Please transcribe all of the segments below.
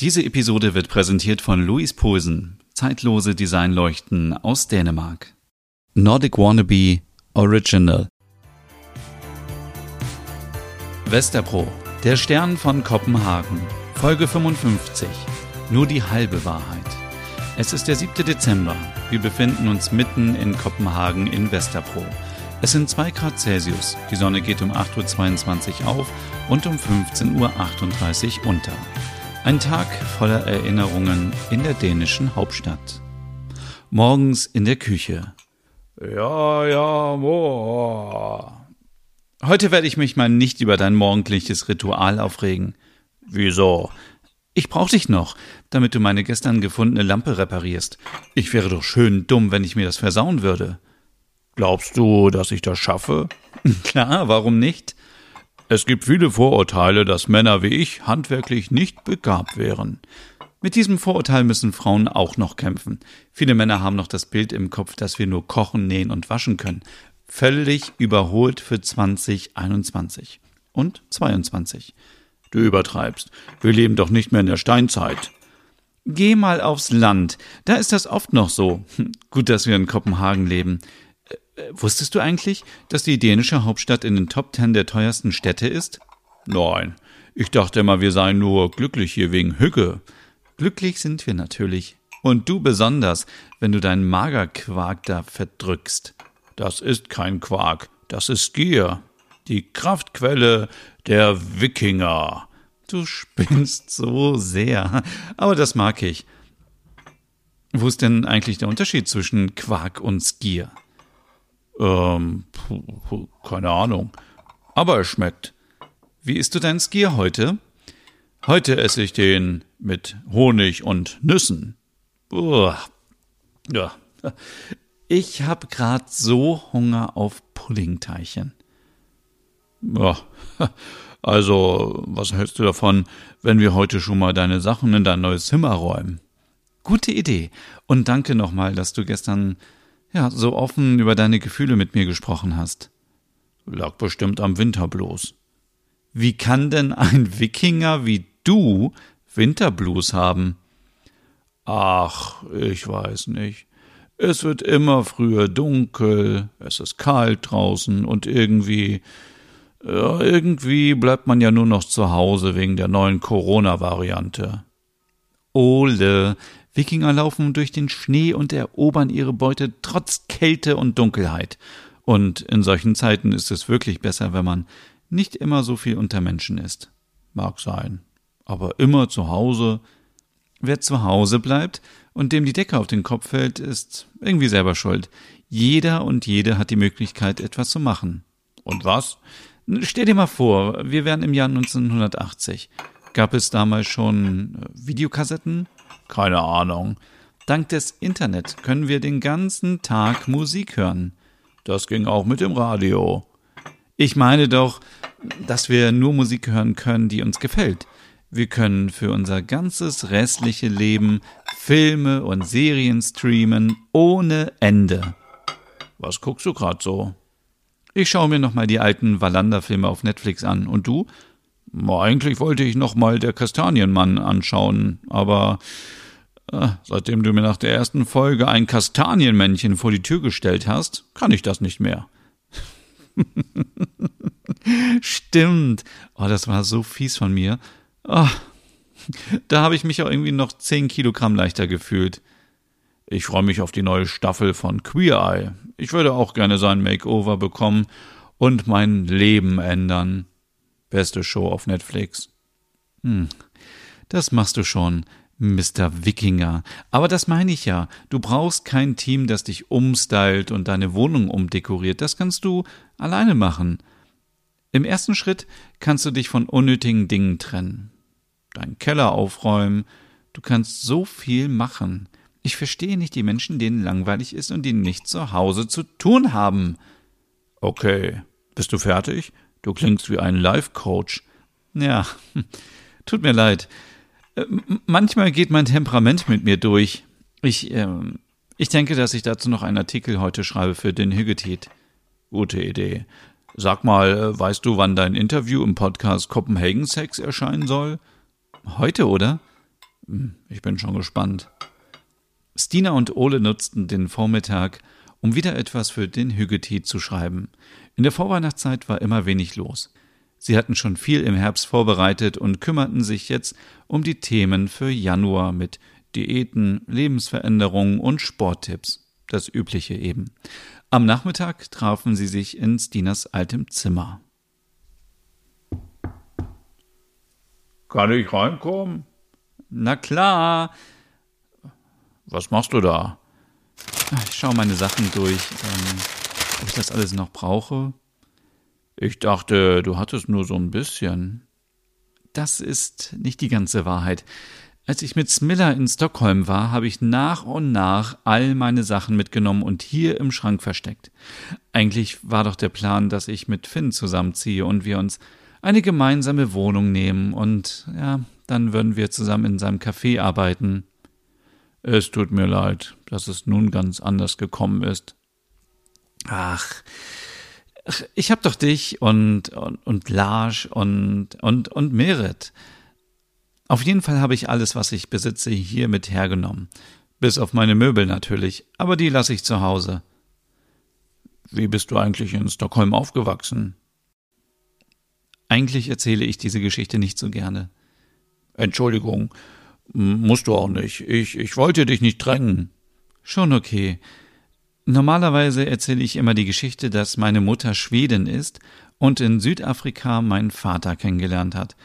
Diese Episode wird präsentiert von Louis Posen, zeitlose Designleuchten aus Dänemark. Nordic Wannabe Original. Westerpro, der Stern von Kopenhagen, Folge 55. Nur die halbe Wahrheit. Es ist der 7. Dezember. Wir befinden uns mitten in Kopenhagen in Westerpro. Es sind 2 Grad Celsius. Die Sonne geht um 8.22 Uhr auf und um 15.38 Uhr unter. Ein Tag voller Erinnerungen in der dänischen Hauptstadt. Morgens in der Küche. Ja, ja, boah. Heute werde ich mich mal nicht über dein morgendliches Ritual aufregen. Wieso? Ich brauch dich noch, damit du meine gestern gefundene Lampe reparierst. Ich wäre doch schön dumm, wenn ich mir das versauen würde. Glaubst du, dass ich das schaffe? Klar, warum nicht? Es gibt viele Vorurteile, dass Männer wie ich handwerklich nicht begabt wären. Mit diesem Vorurteil müssen Frauen auch noch kämpfen. Viele Männer haben noch das Bild im Kopf, dass wir nur kochen, nähen und waschen können. Völlig überholt für 2021 und 22. Du übertreibst. Wir leben doch nicht mehr in der Steinzeit. Geh mal aufs Land. Da ist das oft noch so. Gut, dass wir in Kopenhagen leben. Wusstest du eigentlich, dass die dänische Hauptstadt in den Top Ten der teuersten Städte ist? Nein. Ich dachte immer, wir seien nur glücklich hier wegen Hücke. Glücklich sind wir natürlich. Und du besonders, wenn du deinen Magerquark da verdrückst. Das ist kein Quark, das ist Gier. Die Kraftquelle der Wikinger. Du spinnst so sehr. Aber das mag ich. Wo ist denn eigentlich der Unterschied zwischen Quark und Skier? Ähm, keine Ahnung. Aber es schmeckt. Wie isst du deinen Skier heute? Heute esse ich den mit Honig und Nüssen. Uah. Ja. Ich habe grad so Hunger auf Puddingteilchen. Ja, also, was hältst du davon, wenn wir heute schon mal deine Sachen in dein neues Zimmer räumen? Gute Idee. Und danke nochmal, dass du gestern ja, so offen über deine Gefühle mit mir gesprochen hast. Lag bestimmt am Winterblues. Wie kann denn ein Wikinger wie du Winterblues haben? Ach, ich weiß nicht. Es wird immer früher dunkel, es ist kalt draußen und irgendwie, irgendwie bleibt man ja nur noch zu Hause wegen der neuen Corona-Variante. Ole, Wikinger laufen durch den Schnee und erobern ihre Beute trotz Kälte und Dunkelheit. Und in solchen Zeiten ist es wirklich besser, wenn man nicht immer so viel unter Menschen ist. Mag sein. Aber immer zu Hause. Wer zu Hause bleibt und dem die Decke auf den Kopf fällt, ist irgendwie selber schuld. Jeder und jede hat die Möglichkeit, etwas zu machen. Und was? Stell dir mal vor, wir wären im Jahr 1980. Gab es damals schon äh, Videokassetten? Keine Ahnung. Dank des Internet können wir den ganzen Tag Musik hören. Das ging auch mit dem Radio. Ich meine doch, dass wir nur Musik hören können, die uns gefällt. Wir können für unser ganzes restliche Leben Filme und Serien streamen ohne Ende. Was guckst du grad so? Ich schaue mir nochmal die alten Wallander-Filme auf Netflix an. Und du? Eigentlich wollte ich nochmal der Kastanienmann anschauen, aber äh, seitdem du mir nach der ersten Folge ein Kastanienmännchen vor die Tür gestellt hast, kann ich das nicht mehr. Stimmt. Oh, das war so fies von mir. Oh, da habe ich mich auch irgendwie noch 10 Kilogramm leichter gefühlt. Ich freue mich auf die neue Staffel von Queer Eye. Ich würde auch gerne sein Makeover bekommen und mein Leben ändern. Beste Show auf Netflix. Hm, das machst du schon, Mr. Wikinger. Aber das meine ich ja. Du brauchst kein Team, das dich umstylt und deine Wohnung umdekoriert. Das kannst du alleine machen. Im ersten Schritt kannst du dich von unnötigen Dingen trennen. Deinen Keller aufräumen. Du kannst so viel machen. Ich verstehe nicht die Menschen, denen langweilig ist und die nichts zu Hause zu tun haben. Okay. Bist du fertig? Du klingst wie ein Life-Coach. Ja, tut mir leid. Äh, manchmal geht mein Temperament mit mir durch. Ich, äh, ich denke, dass ich dazu noch einen Artikel heute schreibe für den Hüggetit. Gute Idee. Sag mal, äh, weißt du, wann dein Interview im Podcast Copenhagen Sex erscheinen soll? Heute, oder? Hm, ich bin schon gespannt. Stina und Ole nutzten den Vormittag, um wieder etwas für den Hüggetee zu schreiben. In der Vorweihnachtszeit war immer wenig los. Sie hatten schon viel im Herbst vorbereitet und kümmerten sich jetzt um die Themen für Januar mit Diäten, Lebensveränderungen und Sporttipps. Das Übliche eben. Am Nachmittag trafen sie sich in Stinas altem Zimmer. Kann ich reinkommen? Na klar. Was machst du da? Ich schaue meine Sachen durch, ähm, ob ich das alles noch brauche. Ich dachte, du hattest nur so ein bisschen. Das ist nicht die ganze Wahrheit. Als ich mit Smiller in Stockholm war, habe ich nach und nach all meine Sachen mitgenommen und hier im Schrank versteckt. Eigentlich war doch der Plan, dass ich mit Finn zusammenziehe und wir uns eine gemeinsame Wohnung nehmen und ja, dann würden wir zusammen in seinem Café arbeiten. Es tut mir leid, dass es nun ganz anders gekommen ist. Ach, ich hab doch dich und, und, und Lars und, und, und Merit. Auf jeden Fall habe ich alles, was ich besitze, hier mit hergenommen. Bis auf meine Möbel natürlich, aber die lasse ich zu Hause. Wie bist du eigentlich in Stockholm aufgewachsen? Eigentlich erzähle ich diese Geschichte nicht so gerne. Entschuldigung, musst du auch nicht. Ich, ich wollte dich nicht drängen. Schon okay. Normalerweise erzähle ich immer die Geschichte, dass meine Mutter Schwedin ist und in Südafrika meinen Vater kennengelernt hat.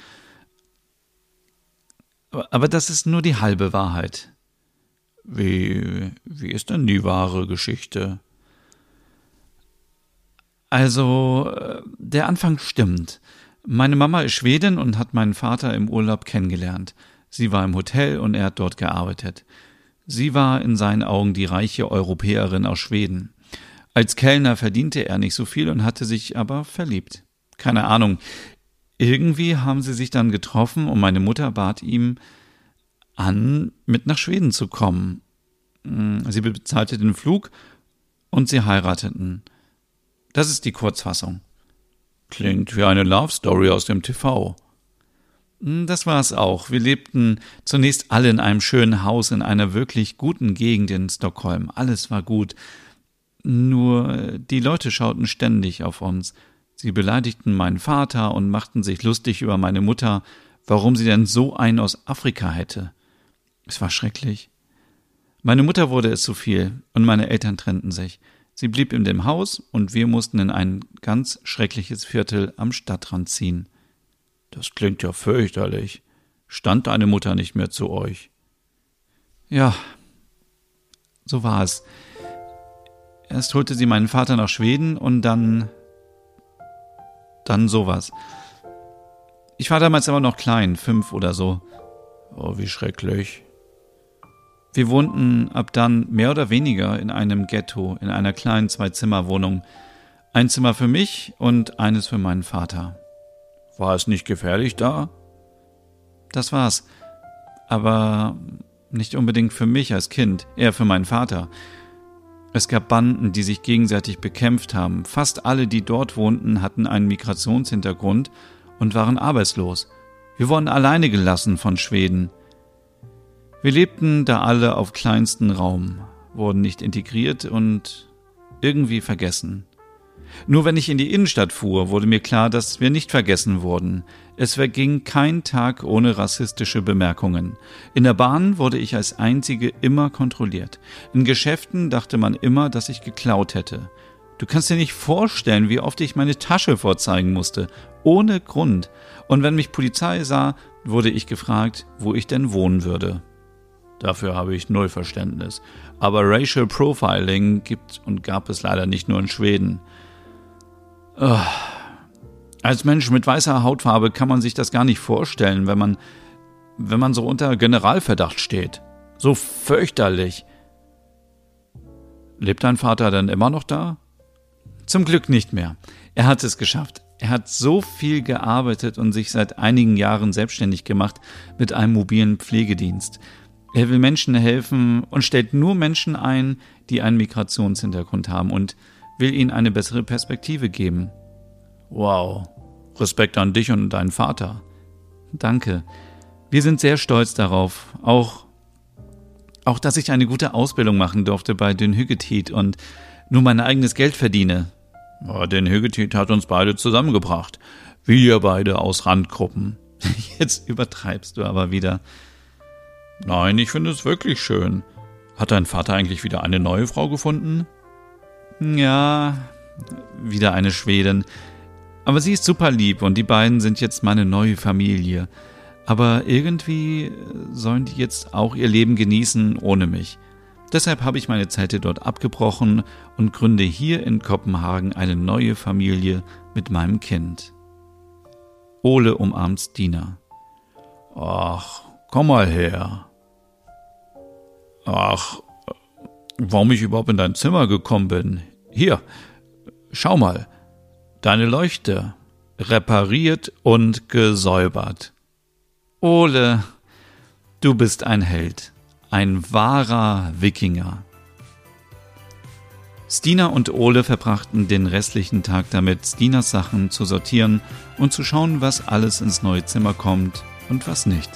Aber das ist nur die halbe Wahrheit. Wie, wie ist denn die wahre Geschichte? Also, äh, der Anfang stimmt. Meine Mama ist Schwedin und hat meinen Vater im Urlaub kennengelernt. Sie war im Hotel und er hat dort gearbeitet. Sie war in seinen Augen die reiche Europäerin aus Schweden. Als Kellner verdiente er nicht so viel und hatte sich aber verliebt. Keine Ahnung. Irgendwie haben sie sich dann getroffen und meine Mutter bat ihm an, mit nach Schweden zu kommen. Hm, sie bezahlte den Flug und sie heirateten. Das ist die Kurzfassung. Klingt wie eine Love Story aus dem TV. Hm, das war es auch. Wir lebten zunächst alle in einem schönen Haus in einer wirklich guten Gegend in Stockholm. Alles war gut. Nur die Leute schauten ständig auf uns. Sie beleidigten meinen Vater und machten sich lustig über meine Mutter, warum sie denn so einen aus Afrika hätte. Es war schrecklich. Meine Mutter wurde es zu viel und meine Eltern trennten sich. Sie blieb in dem Haus und wir mussten in ein ganz schreckliches Viertel am Stadtrand ziehen. Das klingt ja fürchterlich. Stand deine Mutter nicht mehr zu euch? Ja, so war es. Erst holte sie meinen Vater nach Schweden und dann. dann sowas. Ich war damals aber noch klein, fünf oder so. Oh, wie schrecklich. Wir wohnten ab dann mehr oder weniger in einem Ghetto, in einer kleinen Zwei-Zimmer-Wohnung. Ein Zimmer für mich und eines für meinen Vater. War es nicht gefährlich da? Das war's. Aber nicht unbedingt für mich als Kind, eher für meinen Vater. Es gab Banden, die sich gegenseitig bekämpft haben. Fast alle, die dort wohnten, hatten einen Migrationshintergrund und waren arbeitslos. Wir wurden alleine gelassen von Schweden. Wir lebten da alle auf kleinsten Raum, wurden nicht integriert und irgendwie vergessen. Nur wenn ich in die Innenstadt fuhr, wurde mir klar, dass wir nicht vergessen wurden. Es verging kein Tag ohne rassistische Bemerkungen. In der Bahn wurde ich als Einzige immer kontrolliert. In Geschäften dachte man immer, dass ich geklaut hätte. Du kannst dir nicht vorstellen, wie oft ich meine Tasche vorzeigen musste, ohne Grund. Und wenn mich Polizei sah, wurde ich gefragt, wo ich denn wohnen würde. Dafür habe ich null Verständnis. Aber Racial Profiling gibt und gab es leider nicht nur in Schweden. Oh. Als Mensch mit weißer Hautfarbe kann man sich das gar nicht vorstellen, wenn man, wenn man so unter Generalverdacht steht. So fürchterlich. Lebt dein Vater denn immer noch da? Zum Glück nicht mehr. Er hat es geschafft. Er hat so viel gearbeitet und sich seit einigen Jahren selbstständig gemacht mit einem mobilen Pflegedienst. Er will Menschen helfen und stellt nur Menschen ein, die einen Migrationshintergrund haben und will ihnen eine bessere Perspektive geben. Wow. Respekt an dich und deinen Vater. Danke. Wir sind sehr stolz darauf, auch, auch dass ich eine gute Ausbildung machen durfte bei den Hüggetit und nur mein eigenes Geld verdiene. Ja, den Hüggetit hat uns beide zusammengebracht. Wir beide aus Randgruppen. Jetzt übertreibst du aber wieder. Nein, ich finde es wirklich schön. Hat dein Vater eigentlich wieder eine neue Frau gefunden? Ja, wieder eine Schwedin. Aber sie ist super lieb und die beiden sind jetzt meine neue Familie. Aber irgendwie sollen die jetzt auch ihr Leben genießen ohne mich. Deshalb habe ich meine Zeit dort abgebrochen und gründe hier in Kopenhagen eine neue Familie mit meinem Kind. Ole umarmt Stina. Ach, komm mal her. Ach, warum ich überhaupt in dein Zimmer gekommen bin. Hier, schau mal. Deine Leuchte. Repariert und gesäubert. Ole, du bist ein Held. Ein wahrer Wikinger. Stina und Ole verbrachten den restlichen Tag damit, Stinas Sachen zu sortieren und zu schauen, was alles ins neue Zimmer kommt und was nicht.